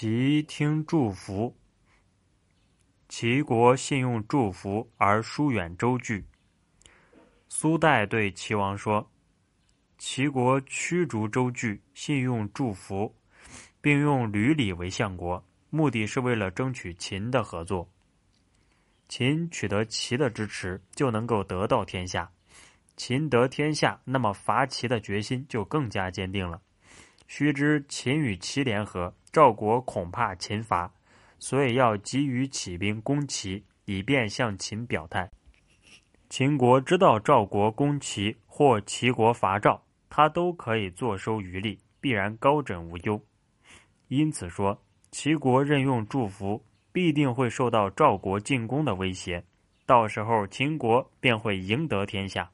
齐听祝福。齐国信用祝福而疏远周据。苏代对齐王说：“齐国驱逐周据，信用祝福，并用吕礼为相国，目的是为了争取秦的合作。秦取得齐的支持，就能够得到天下。秦得天下，那么伐齐的决心就更加坚定了。须知秦与齐联合，赵国恐怕秦伐。”所以要急于起兵攻齐，以便向秦表态。秦国知道赵国攻齐或齐国伐赵，他都可以坐收渔利，必然高枕无忧。因此说，齐国任用祝福，必定会受到赵国进攻的威胁，到时候秦国便会赢得天下。